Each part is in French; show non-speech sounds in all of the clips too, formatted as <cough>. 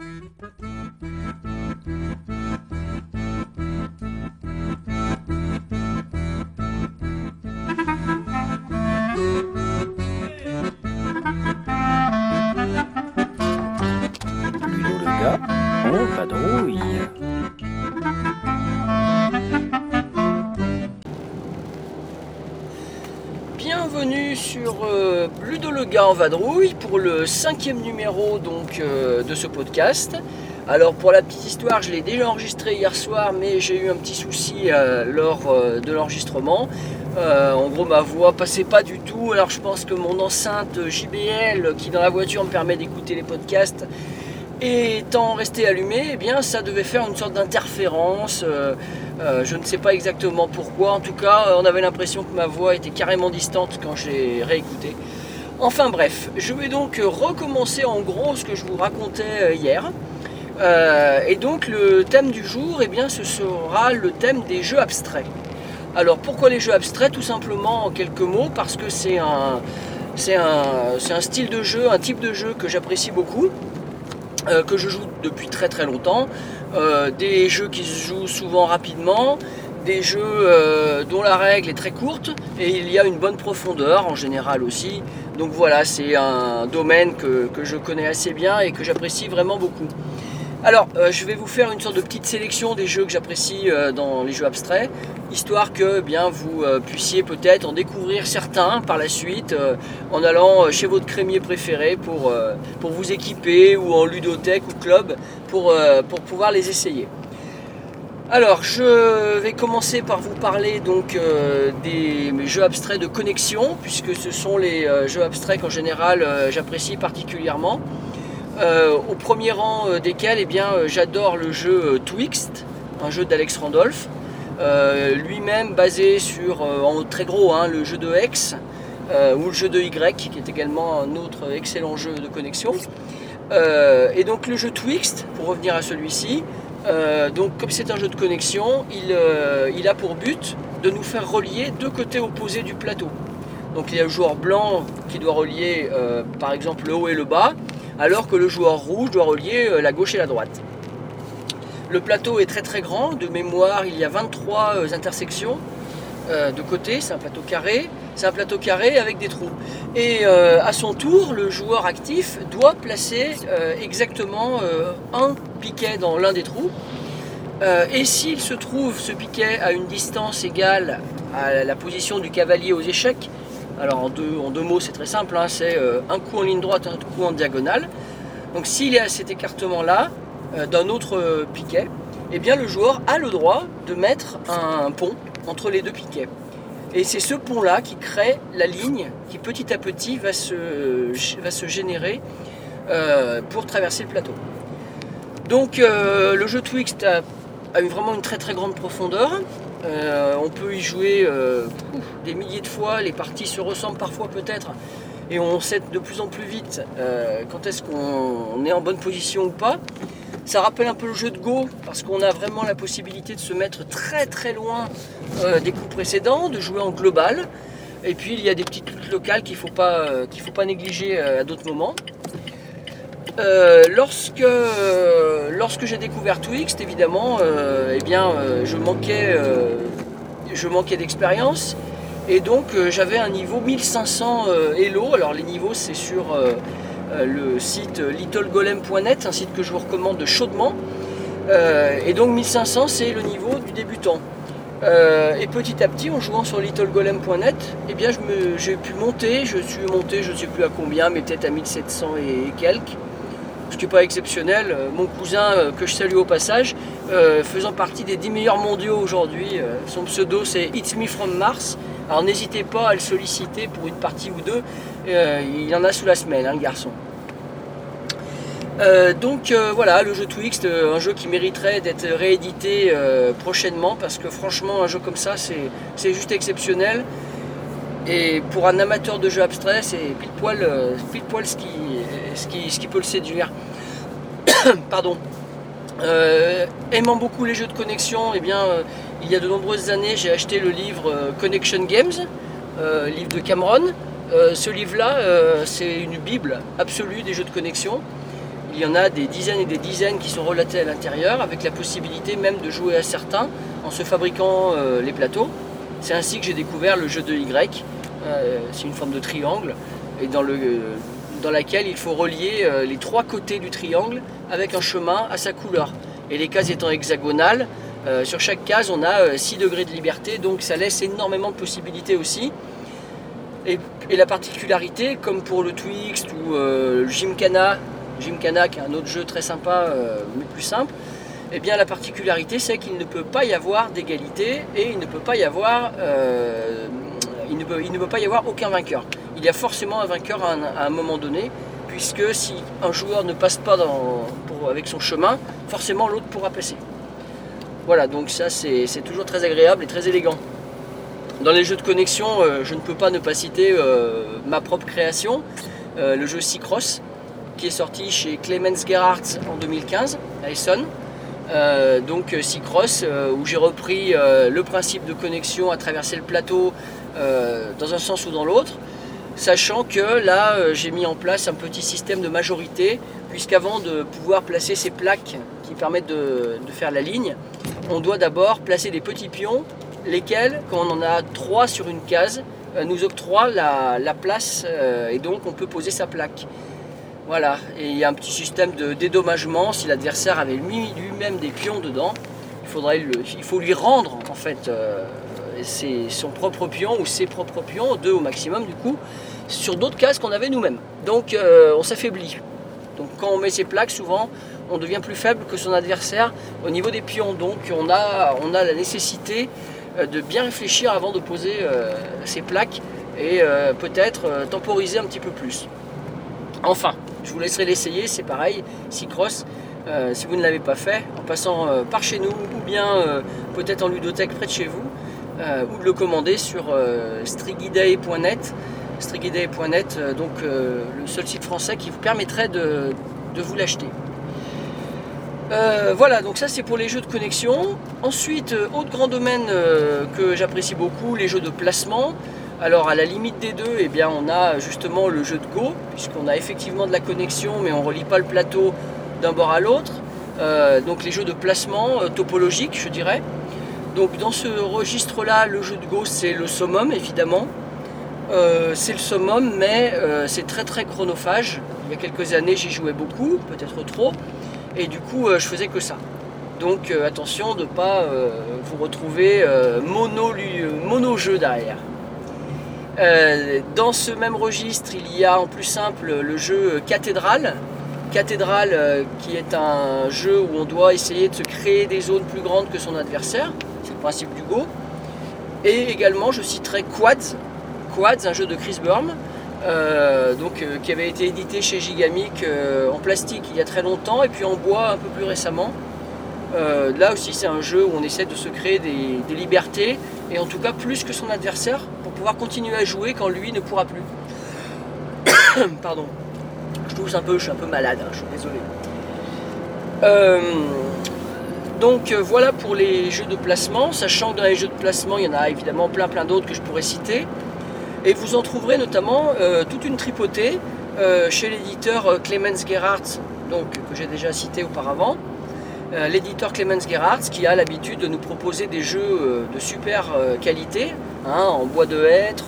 Thank you. Gars en vadrouille pour le cinquième numéro donc euh, de ce podcast. Alors pour la petite histoire, je l'ai déjà enregistré hier soir, mais j'ai eu un petit souci euh, lors euh, de l'enregistrement. En gros, ma voix passait pas du tout. Alors je pense que mon enceinte JBL qui dans la voiture me permet d'écouter les podcasts étant resté allumé, eh bien ça devait faire une sorte d'interférence. Je ne sais pas exactement pourquoi. En tout cas, on avait l'impression que ma voix était carrément distante quand j'ai réécouté. Enfin bref, je vais donc recommencer en gros ce que je vous racontais euh, hier. Euh, et donc le thème du jour, eh bien, ce sera le thème des jeux abstraits. Alors pourquoi les jeux abstraits? Tout simplement en quelques mots, parce que c'est un, style de jeu, un type de jeu que j'apprécie beaucoup, euh, que je joue depuis très très longtemps. Euh, des jeux qui se jouent souvent rapidement, des jeux euh, dont la règle est très courte et il y a une bonne profondeur en général aussi. Donc voilà, c'est un domaine que, que je connais assez bien et que j'apprécie vraiment beaucoup. Alors, euh, je vais vous faire une sorte de petite sélection des jeux que j'apprécie euh, dans les jeux abstraits, histoire que eh bien vous puissiez peut-être en découvrir certains par la suite en allant chez votre crémier préféré pour, vous équiper ou en ludothèque ou club pour, pour pouvoir les essayer. Alors, je vais commencer par vous parler donc euh, des jeux abstraits de connexion, puisque ce sont les euh, jeux abstraits qu'en général euh, j'apprécie particulièrement. Au premier rang desquels eh bien, j'adore le jeu Twixt, un jeu d'Alex Randolph, lui-même basé sur, en très gros, hein, le jeu de euh, ou le jeu de Y, qui est également un autre excellent jeu de connexion. Et donc le jeu Twixt, pour revenir à celui-ci, euh, donc comme c'est un jeu de connexion, il, euh, il a pour but de nous faire relier deux côtés opposés du plateau. Donc il y a le joueur blanc qui doit relier euh, par exemple le haut et le bas, alors que le joueur rouge doit relier la gauche et la droite. Le plateau est très très grand, de mémoire il y a 23 euh, intersections de côté, c'est un plateau carré, c'est un plateau carré avec des trous. Et euh, à son tour, le joueur actif doit placer euh, exactement euh, un piquet dans l'un des trous. Et s'il se trouve ce piquet à une distance égale à la position du cavalier aux échecs, alors en deux, mots c'est très simple, hein, c'est un coup en ligne droite, un coup en diagonale. Donc s'il est à cet écartement-là d'un autre piquet, eh bien le joueur a le droit de mettre un pont entre les deux piquets. Et c'est ce pont-là qui crée la ligne qui petit à petit va se, générer euh, pour traverser le plateau. Donc euh, le jeu Twixt a, eu vraiment une très très grande profondeur. Euh, on peut y jouer des milliers de fois, les parties se ressemblent parfois peut-être, et on sait de plus en plus vite quand est-ce qu'on est en bonne position ou pas. Ça rappelle un peu le jeu de Go, parce qu'on a vraiment la possibilité de se mettre très très loin euh, des coups précédents, de jouer en global. Et puis il y a des petites luttes locales qu'il ne faut, pas, euh, faut pas négliger euh, à d'autres moments. Lorsque lorsque j'ai découvert Twixt, évidemment, eh bien, je manquais, manquais d'expérience et donc j'avais un niveau 1500 euh, Elo. Alors les niveaux, c'est sur le site littlegolem.net, un site que je vous recommande chaudement. Euh, et donc 1500, c'est le niveau du débutant. Euh, et petit à petit, en jouant sur littlegolem.net, eh bien, j'ai pu monter. Je suis monté, je ne sais plus à combien, mais peut-être à 1700 et quelques ce qui n'est pas exceptionnel. Euh, Mon cousin, euh, que je salue au passage, euh, faisant partie des 10 meilleurs mondiaux aujourd'hui, euh, son pseudo c'est It's Me From Mars. Alors n'hésitez pas à le solliciter pour une partie ou deux. Euh, il en a sous la semaine, hein, le garçon. Euh, donc euh, voilà, le jeu Twixt, euh, un jeu qui mériterait d'être réédité prochainement parce que franchement, un jeu comme ça, c'est juste exceptionnel. Et pour un amateur de jeux abstraits, c'est pile poil, pile poil ce, qui, ce, qui, peut le séduire. <coughs> Pardon. Aimant beaucoup les jeux de connexion, eh bien, il y a de nombreuses années, j'ai acheté le livre Connection Games, livre de Cameron. Ce livre-là, c'est une bible absolue des jeux de connexion. Il y en a des dizaines et des dizaines qui sont relatés à l'intérieur, avec la possibilité même de jouer à certains en se fabriquant les plateaux. C'est ainsi que j'ai découvert le jeu de Y. c'est une forme de triangle et dans, le, dans laquelle il faut relier les trois côtés du triangle avec un chemin à sa couleur. Et les cases étant hexagonales, euh, sur chaque case, on a 6 euh, degrés de liberté, donc ça laisse énormément de possibilités aussi. Et, la particularité, comme pour le Twixt ou euh, Gymkhana, Gymkhana qui est un autre jeu très sympa mais plus simple, eh bien la particularité c'est qu'il ne peut pas y avoir d'égalité et il ne peut pas y avoir aucun vainqueur. Il y a forcément un vainqueur à un, moment donné, puisque si un joueur ne passe pas avec son chemin, forcément l'autre pourra passer. Voilà, donc ça c'est toujours très agréable et très élégant. Dans les jeux de connexion, euh, je ne peux pas ne pas citer euh, ma propre création, euh, le jeu Seacross, qui est sorti chez Clemens Gerhardt en 2015 à Essonne. donc Seacross, où j'ai repris le principe de connexion à traverser le plateau dans un sens ou dans l'autre, sachant que là j'ai mis en place un petit système de majorité, puisqu'avant de pouvoir placer ces plaques qui permettent de faire la ligne, on doit d'abord placer des petits pions, lesquels, quand on en a trois sur une case, euh, nous octroient la, place euh, et donc on peut poser sa plaque. Voilà, et il y a un petit système de dédommagement. Si l'adversaire avait lui-même des pions dedans, il, faudrait il faut lui rendre en fait euh, son propre pion ou ses propres pions, deux au maximum du coup, sur d'autres cases qu'on avait nous-mêmes. Donc on s'affaiblit. Donc quand on met ses plaques, souvent, on devient plus faible que son adversaire au niveau des pions. Donc on a, on a la nécessité euh, de bien réfléchir avant de poser euh, ses plaques et euh, peut-être temporiser un petit peu plus. Enfin, je vous laisserai l'essayer, c'est pareil, Cycross, euh, si vous ne l'avez pas fait, en passant par chez nous ou bien peut-être en ludothèque près de chez vous, ou de le commander sur strigiday.net, strigiday.net, donc le seul site français qui vous permettrait de vous l'acheter. Euh, voilà, donc ça c'est pour les jeux de connexion. Ensuite, euh, autre grand domaine euh, que j'apprécie beaucoup, les jeux de placement. Alors à la limite des deux, eh on a justement le jeu de Go, puisqu'on a effectivement de la connexion, mais on ne relie pas le plateau d'un bord à l'autre. donc les jeux de placement topologique, je dirais. Donc dans ce registre-là, le jeu de Go, c'est le summum, évidemment. c'est le summum, mais c'est très très chronophage. Il y a quelques années, j'y jouais beaucoup, peut-être trop. Et du coup, euh, je faisais que ça. Donc euh, attention de ne pas euh, vous retrouver mono jeu derrière. Dans ce même registre, il y a en plus simple le jeu Cathédrale. Cathédrale qui est un jeu où on doit essayer de se créer des zones plus grandes que son adversaire. C'est le principe du Go. Et également, je citerai Quads. Quads, un jeu de Chris Burm, euh, donc, euh, qui avait été édité chez Gigamic euh, en plastique il y a très longtemps et puis en bois un peu plus récemment. là aussi c'est un jeu où on essaie de se créer des, libertés et en tout cas plus que son adversaire pour pouvoir continuer à jouer quand lui ne pourra plus. <coughs> Pardon, je tousse un peu, je suis un peu malade, hein, je suis désolé. donc voilà pour les jeux de placement, sachant que dans les jeux de placement il y en a évidemment plein plein d'autres que je pourrais citer. Et vous en trouverez notamment euh, toute une tripotée euh, chez l'éditeur euh, Clemens Gerhardt, donc, que j'ai déjà cité auparavant. L'éditeur Clemens Gerhardt qui a l'habitude de nous proposer des jeux de super qualité, hein, en bois de hêtre,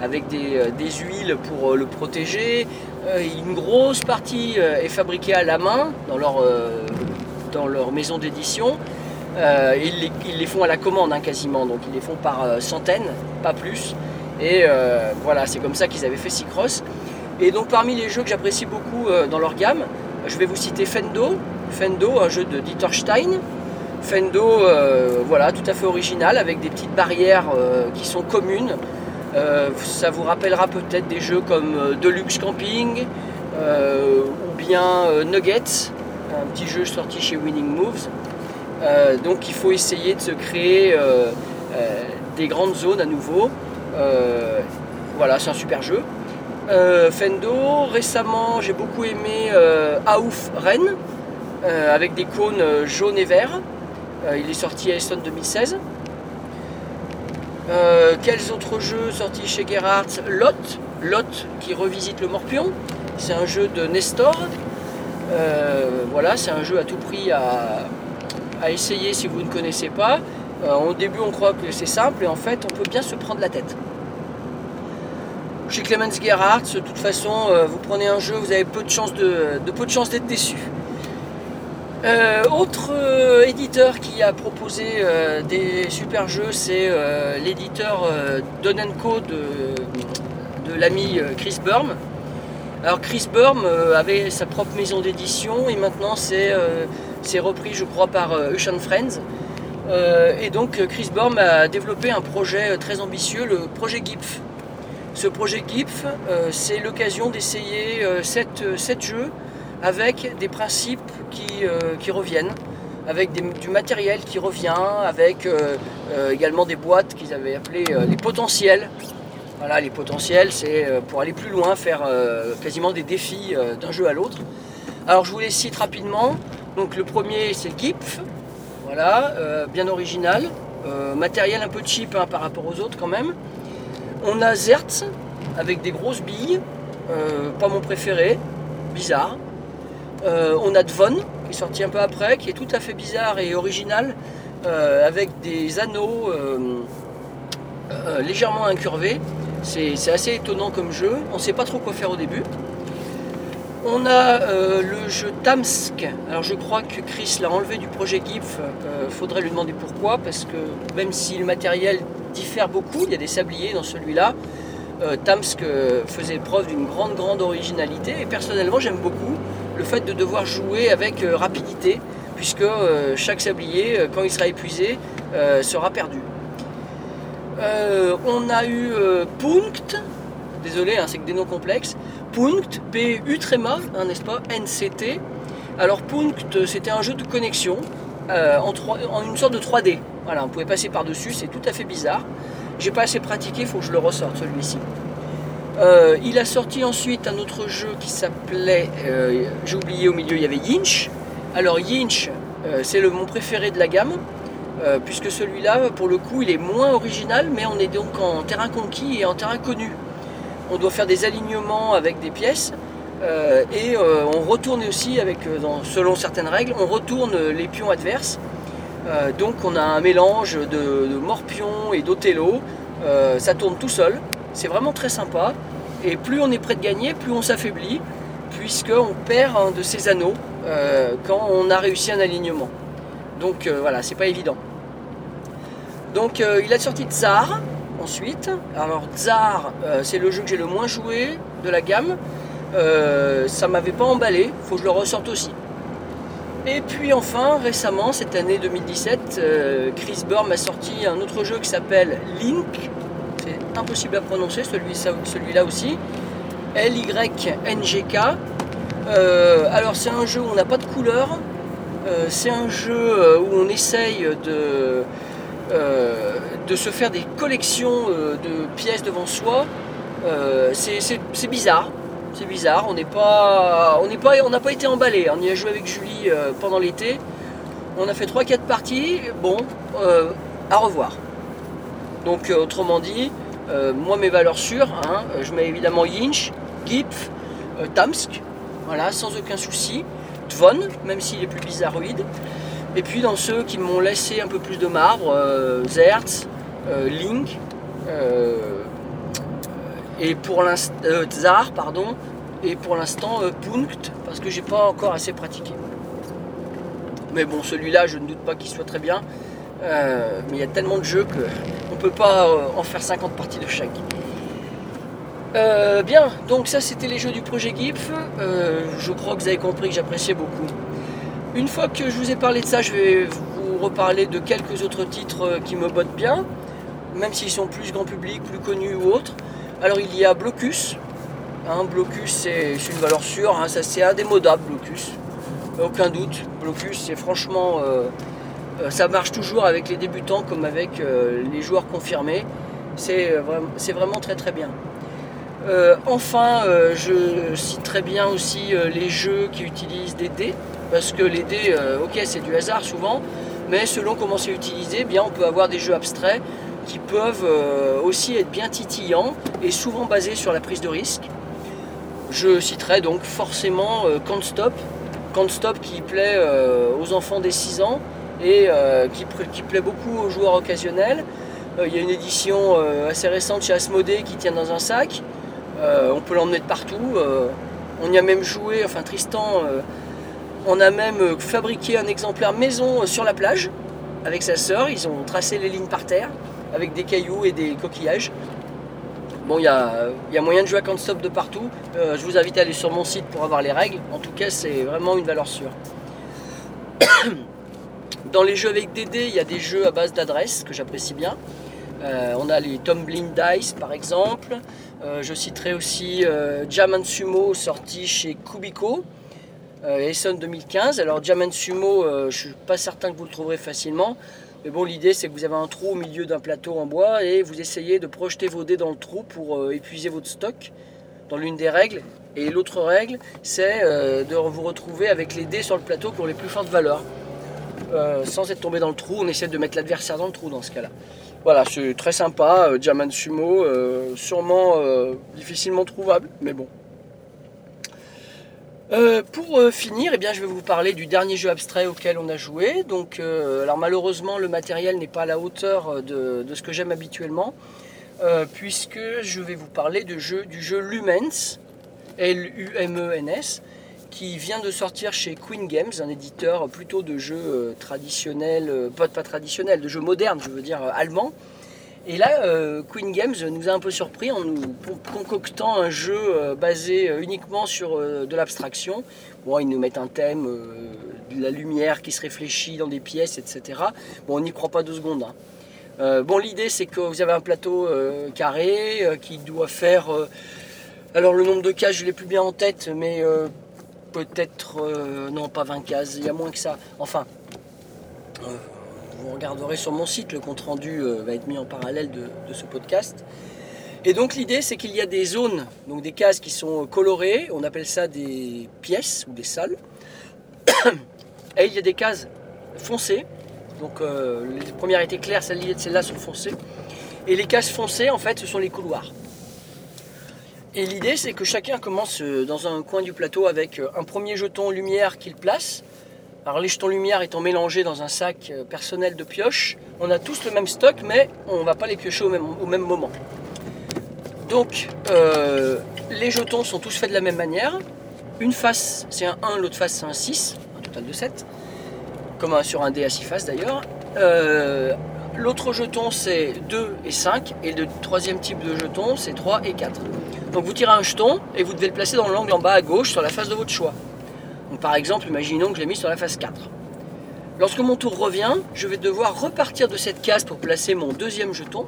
avec des, huiles pour le protéger. une grosse partie est fabriquée à la main dans leur, maison d'édition. Ils les, font à la commande hein, quasiment, donc ils les font par centaines, pas plus. Et euh, voilà, c'est comme ça qu'ils avaient fait Cycross. Et donc parmi les jeux que j'apprécie beaucoup euh, dans leur gamme, je vais vous citer Fendo. Fendo, un jeu de Dieter Stein. Fendo, euh, voilà, tout à fait original, avec des petites barrières qui sont communes. ça vous rappellera peut-être des jeux comme Deluxe Camping ou bien Nuggets, un petit jeu sorti chez Winning Moves. donc il faut essayer de se créer des grandes zones à nouveau. Euh, voilà, c'est un super jeu. Euh, Fendo, récemment j'ai beaucoup aimé euh, Aouf Rennes avec des cônes jaunes et verts. il est sorti à Essen 2016. quels autres jeux sortis chez Gerhardt Lot, Lot qui revisite le Morpion. C'est un jeu de Nestor. voilà, c'est un jeu à tout prix à, essayer si vous ne connaissez pas. au début, on croit que c'est simple et en fait, on peut bien se prendre la tête. Chez Clemens Gerhardt, de toute façon, vous prenez un jeu, vous avez peu de chances de, peu de chance d'être déçu. Euh, autre euh, éditeur qui a proposé euh, des super jeux, c'est l'éditeur Donenco de, de l'ami Chris Burm. Alors Chris Burm avait sa propre maison d'édition et maintenant c'est repris je crois par Ocean Friends. et donc Chris Burm a développé un projet très ambitieux, le projet GIF. Ce projet GIF, c'est l'occasion d'essayer 7 jeux avec des principes qui, euh, reviennent, avec du matériel qui revient, avec euh, euh, également des boîtes qu'ils avaient appelées les potentiels. Voilà, les potentiels, c'est pour aller plus loin, faire quasiment des défis d'un jeu à l'autre. Alors je vous les cite rapidement. Donc le premier c'est le GIF, voilà, bien original, matériel un peu cheap hein, par rapport aux autres quand même. On a Zertz avec des grosses billes, pas mon préféré, bizarre. Euh, on a Devon, qui est sorti un peu après, qui est tout à fait bizarre et original, euh, avec des anneaux euh, légèrement incurvés. C'est assez étonnant comme jeu, on ne sait pas trop quoi faire au début. On a le jeu Tamsk. Alors je crois que Chris l'a enlevé du projet GIF. Faudrait lui demander pourquoi, parce que même si le matériel diffère beaucoup, il y a des sabliers dans celui-là. Tamsk faisait preuve d'une grande grande originalité et personnellement j'aime beaucoup le fait de devoir jouer avec euh, rapidité, puisque euh, chaque sablier, euh, quand il sera épuisé, sera perdu. on a eu Punkt, désolé, hein, c'est que des noms complexes, Punkt, P-U-Tréma, hein, n'est-ce pas, NCT. Alors Punkt, c'était un jeu de connexion en, en, une sorte de 3D. Voilà, on pouvait passer par-dessus, c'est tout à fait bizarre. J'ai pas assez pratiqué, il faut que je le ressorte celui-ci. Euh, il a sorti ensuite un autre jeu qui s'appelait, euh, j'ai oublié au milieu, il y avait Yinch. Alors Yinch, euh, c'est le mon préféré de la gamme, puisque celui-là, pour le coup, il est moins original, mais on est donc en terrain conquis et en terrain connu. On doit faire des alignements avec des pièces, et on retourne aussi, avec, selon certaines règles, on retourne les pions adverses. donc on a un mélange de, de morpion et d'Othello. ça tourne tout seul. C'est vraiment très sympa. Et plus on est prêt de gagner, plus on s'affaiblit, puisqu'on perd un de ses anneaux euh, quand on a réussi un alignement. Donc euh, voilà, c'est pas évident. Donc euh, il a sorti Tsar ensuite. Alors Tsar, c'est le jeu que j'ai le moins joué de la gamme. ça m'avait pas emballé, faut que je le ressorte aussi. Et puis enfin, récemment, cette année 2017, Chris Burr a sorti un autre jeu qui s'appelle Link, impossible à prononcer, celui-là aussi. L-Y-N-G-K. Euh, alors c'est un jeu où on n'a pas de couleur. Euh, c'est un jeu euh, où on essaye de, de se faire des collections de pièces devant soi. c'est bizarre. C'est bizarre. On on n'est pas, on n'a pas été emballé. On y a joué avec Julie pendant l'été. On a fait 3-4 parties. Bon, à revoir. Donc autrement dit, euh, moi, mes valeurs sûres, hein, euh, je mets évidemment Yinch, Gipf, euh, Tamsk, voilà, sans aucun souci. Tvon, même s'il est plus bizarroïde. Et puis dans ceux qui m'ont laissé un peu plus de marbre, Zertz, Link, et pour l'instant, Tsar, pardon, et pour l'instant Punkt, parce que j'ai pas encore assez pratiqué. Mais bon, celui-là, je ne doute pas qu'il soit très bien. mais il y a tellement de jeux que peut pas euh, en faire 50 parties de chaque. Euh, bien, donc ça c'était les jeux du projet GIF. Euh, je crois que vous avez compris que j'appréciais beaucoup. Une fois que je vous ai parlé de ça, je vais vous reparler de quelques autres titres qui me bottent bien, même s'ils sont plus grand public, plus connus ou autres. Alors il y a Blocus. Hein, Blocus c'est une valeur sûre, hein, ça c'est indémodable Blocus. Aucun doute. Blocus c'est franchement ça marche toujours avec les débutants comme avec euh, les joueurs confirmés. C'est euh, vraiment très très bien. enfin, je cite très bien aussi les jeux qui utilisent des dés, parce que les dés, ok, c'est du hasard souvent, mais selon comment c'est utilisé, eh bien, on peut avoir des jeux abstraits qui peuvent aussi être bien titillants et souvent basés sur la prise de risque. Je citerai donc forcément Can't Stop, Can't Stop qui plaît aux enfants des 6 ans et qui, qui, plaît beaucoup aux joueurs occasionnels. Il y a une édition assez récente chez Asmodée qui tient dans un sac. on peut l'emmener de partout. on y a même joué, enfin Tristan, on a même fabriqué un exemplaire maison sur la plage avec sa sœur. Ils ont tracé les lignes par terre avec des cailloux et des coquillages. Bon, il y a, moyen de jouer à Can't Stop de partout. Euh, je vous invite à aller sur mon site pour avoir les règles. En tout cas, c'est vraiment une valeur sûre. Dans les jeux avec DD, il y a des jeux à base d'adresses que j'apprécie bien. Euh, on a les Tumbling Dice par exemple. Euh, je citerai aussi Diamond Sumo sorti chez Kubico. Essen 2015. Alors Diamond Sumo, je ne suis pas certain que vous le trouverez facilement. Mais bon, l'idée c'est que vous avez un trou au milieu d'un plateau en bois et vous essayez de projeter vos dés dans le trou pour euh, épuiser votre stock dans l'une des règles. Et l'autre règle, c'est euh, de vous retrouver avec les dés sur le plateau qui ont les plus fortes valeurs. Euh, sans être tombé dans le trou, on essaie de mettre l'adversaire dans le trou dans ce cas-là. Voilà, c'est très sympa, Diamond Sumo, sûrement difficilement trouvable, mais bon. Euh, pour euh, finir, eh bien, je vais vous parler du dernier jeu abstrait auquel on a joué. Donc, euh, alors malheureusement, le matériel n'est pas à la hauteur de, ce que j'aime habituellement, puisque je vais vous parler de jeu, du jeu Lumens, L-U-M-E-N-S, qui vient de sortir chez Queen Games, un éditeur plutôt de jeux traditionnels, pas, pas traditionnels, de jeux modernes, je veux dire allemand. Et là, euh, Queen Games nous a un peu surpris en nous concoctant un jeu euh, basé euh, uniquement sur de l'abstraction. Bon, ils nous mettent un thème, de la lumière qui se réfléchit dans des pièces, etc. Bon, on n'y croit pas deux secondes. Hein. bon, l'idée, c'est que vous avez un plateau carré qui doit faire... alors, le nombre de cases, je ne l'ai plus bien en tête, mais peut-être... non, pas 20 cases, il y a moins que ça. Enfin vous regarderez sur mon site, le compte rendu euh, va être mis en parallèle de, ce podcast. Et donc l'idée c'est qu'il y a des zones, donc des cases qui sont colorées, on appelle ça des pièces ou des salles. Et il y a des cases foncées, donc euh, les premières étaient claires, celles-là sont foncées. Et les cases foncées en fait ce sont les couloirs. Et l'idée c'est que chacun commence euh, dans un coin du plateau avec un premier jeton lumière qu'il place, alors les jetons lumière étant mélangés dans un sac euh, personnel de pioche, on a tous le même stock, mais on ne va pas les piocher au même, moment. Donc euh, les jetons sont tous faits de la même manière. Une face c'est un 1, l'autre face c'est un 6, un total de 7, comme sur un dé à 6 faces d'ailleurs. Euh, l'autre jeton c'est 2 et 5, et le troisième type de jeton c'est 3 et 4. Donc vous tirez un jeton et vous devez le placer dans l'angle en bas à gauche sur la face de votre choix par exemple, imaginons que je l'ai mis sur la phase 4. Lorsque mon tour revient, je vais devoir repartir de cette case pour placer mon deuxième jeton.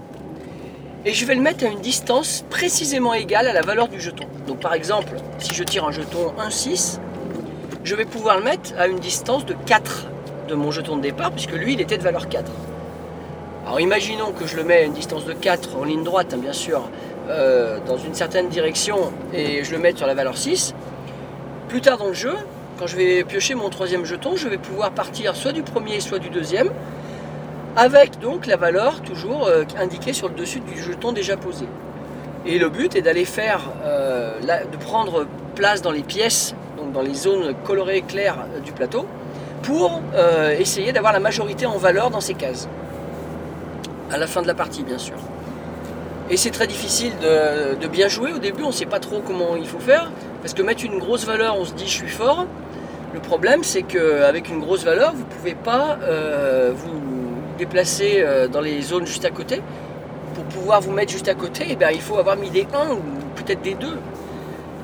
Et je vais le mettre à une distance précisément égale à la valeur du jeton. Donc par exemple, si je tire un jeton 1-6, je vais pouvoir le mettre à une distance de 4 de mon jeton de départ, puisque lui, il était de valeur 4. Alors imaginons que je le mets à une distance de 4 en ligne droite, hein, bien sûr, euh, dans une certaine direction, et je le mets sur la valeur 6. Plus tard dans le jeu, quand je vais piocher mon troisième jeton, je vais pouvoir partir soit du premier, soit du deuxième, avec donc la valeur toujours euh, indiquée sur le dessus du jeton déjà posé. Et le but est d'aller faire, euh, de prendre place dans les pièces, donc dans les zones colorées claires euh, du plateau, pour essayer d'avoir la majorité en valeur dans ces cases. À la fin de la partie, bien sûr. Et c'est très difficile de, bien jouer au début, on ne sait pas trop comment il faut faire, parce que mettre une grosse valeur, on se dit je suis fort, le problème, c'est qu'avec une grosse valeur, vous ne pouvez pas euh, vous déplacer euh, dans les zones juste à côté. Pour pouvoir vous mettre juste à côté, eh bien, il faut avoir mis des 1 ou peut-être des 2.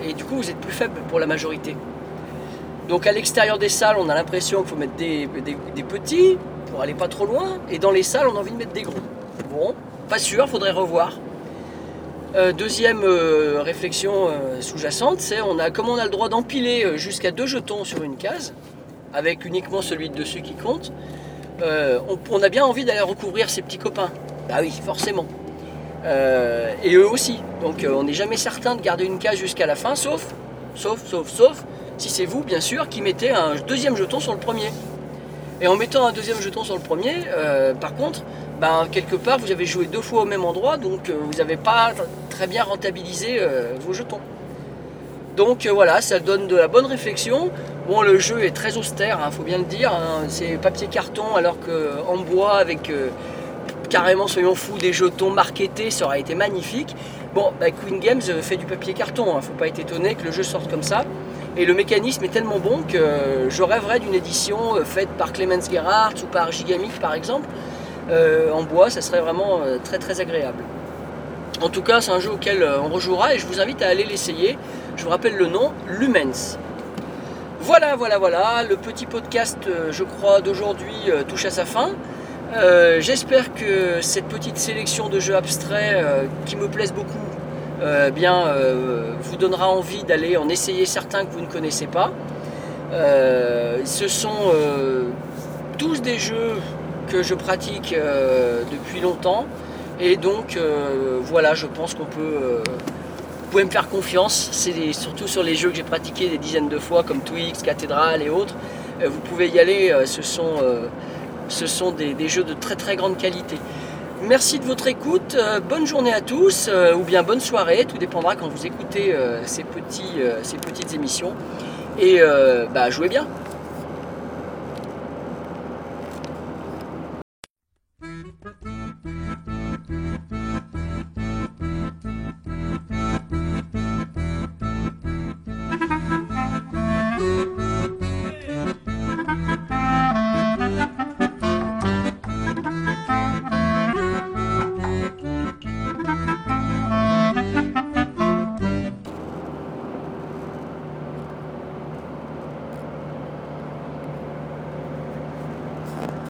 Et du coup, vous êtes plus faible pour la majorité. Donc à l'extérieur des salles, on a l'impression qu'il faut mettre des, des, petits pour aller pas trop loin. Et dans les salles, on a envie de mettre des gros. Bon, pas sûr, faudrait revoir. Euh, deuxième euh, réflexion euh, sous-jacente, c'est on a, comment on a le droit d'empiler jusqu'à deux jetons sur une case, avec uniquement celui de dessus qui compte, on, a bien envie d'aller recouvrir ses petits copains. Bah oui, forcément. et eux aussi. Donc on n'est jamais certain de garder une case jusqu'à la fin, sauf, sauf, sauf, sauf, si c'est vous, bien sûr, qui mettez un deuxième jeton sur le premier. Et en mettant un deuxième jeton sur le premier, par contre, ben, quelque part vous avez joué deux fois au même endroit, donc euh, vous n'avez pas très bien rentabilisé euh, vos jetons. Donc euh, voilà, ça donne de la bonne réflexion. Bon, le jeu est très austère, il hein, faut bien le dire. Hein. c'est papier carton, alors qu'en bois, avec carrément, soyons fous, des jetons marketés, ça aurait été magnifique. Bon, bah, Queen Games fait du papier carton, ne hein. faut pas être étonné que le jeu sorte comme ça. Et le mécanisme est tellement bon que je rêverais d'une édition faite par Clemens Gerhardt ou par Gigamic par exemple. Euh, en bois, ça serait vraiment très très agréable. En tout cas, c'est un jeu auquel on rejouera et je vous invite à aller l'essayer. Je vous rappelle le nom, Lumens. Voilà, voilà, voilà, le petit podcast, euh, je crois, d'aujourd'hui euh, touche à sa fin. Euh, j'espère que cette petite sélection de jeux abstraits qui me plaisent beaucoup bien, vous donnera envie d'aller en essayer certains que vous ne connaissez pas. ce sont tous des jeux que je pratique depuis longtemps et donc voilà, je pense qu'on peut vous pouvez me faire confiance, c'est surtout sur les jeux que j'ai pratiqués des dizaines de fois comme Twix, Cathédrale et autres. Euh, vous pouvez y aller, euh, ce sont, euh, ce sont des, jeux de très très grande qualité. Merci de votre écoute, bonne journée à tous, ou bien bonne soirée, tout dépendra quand vous écoutez ces, petits, ces petites émissions. Et bah, jouez bien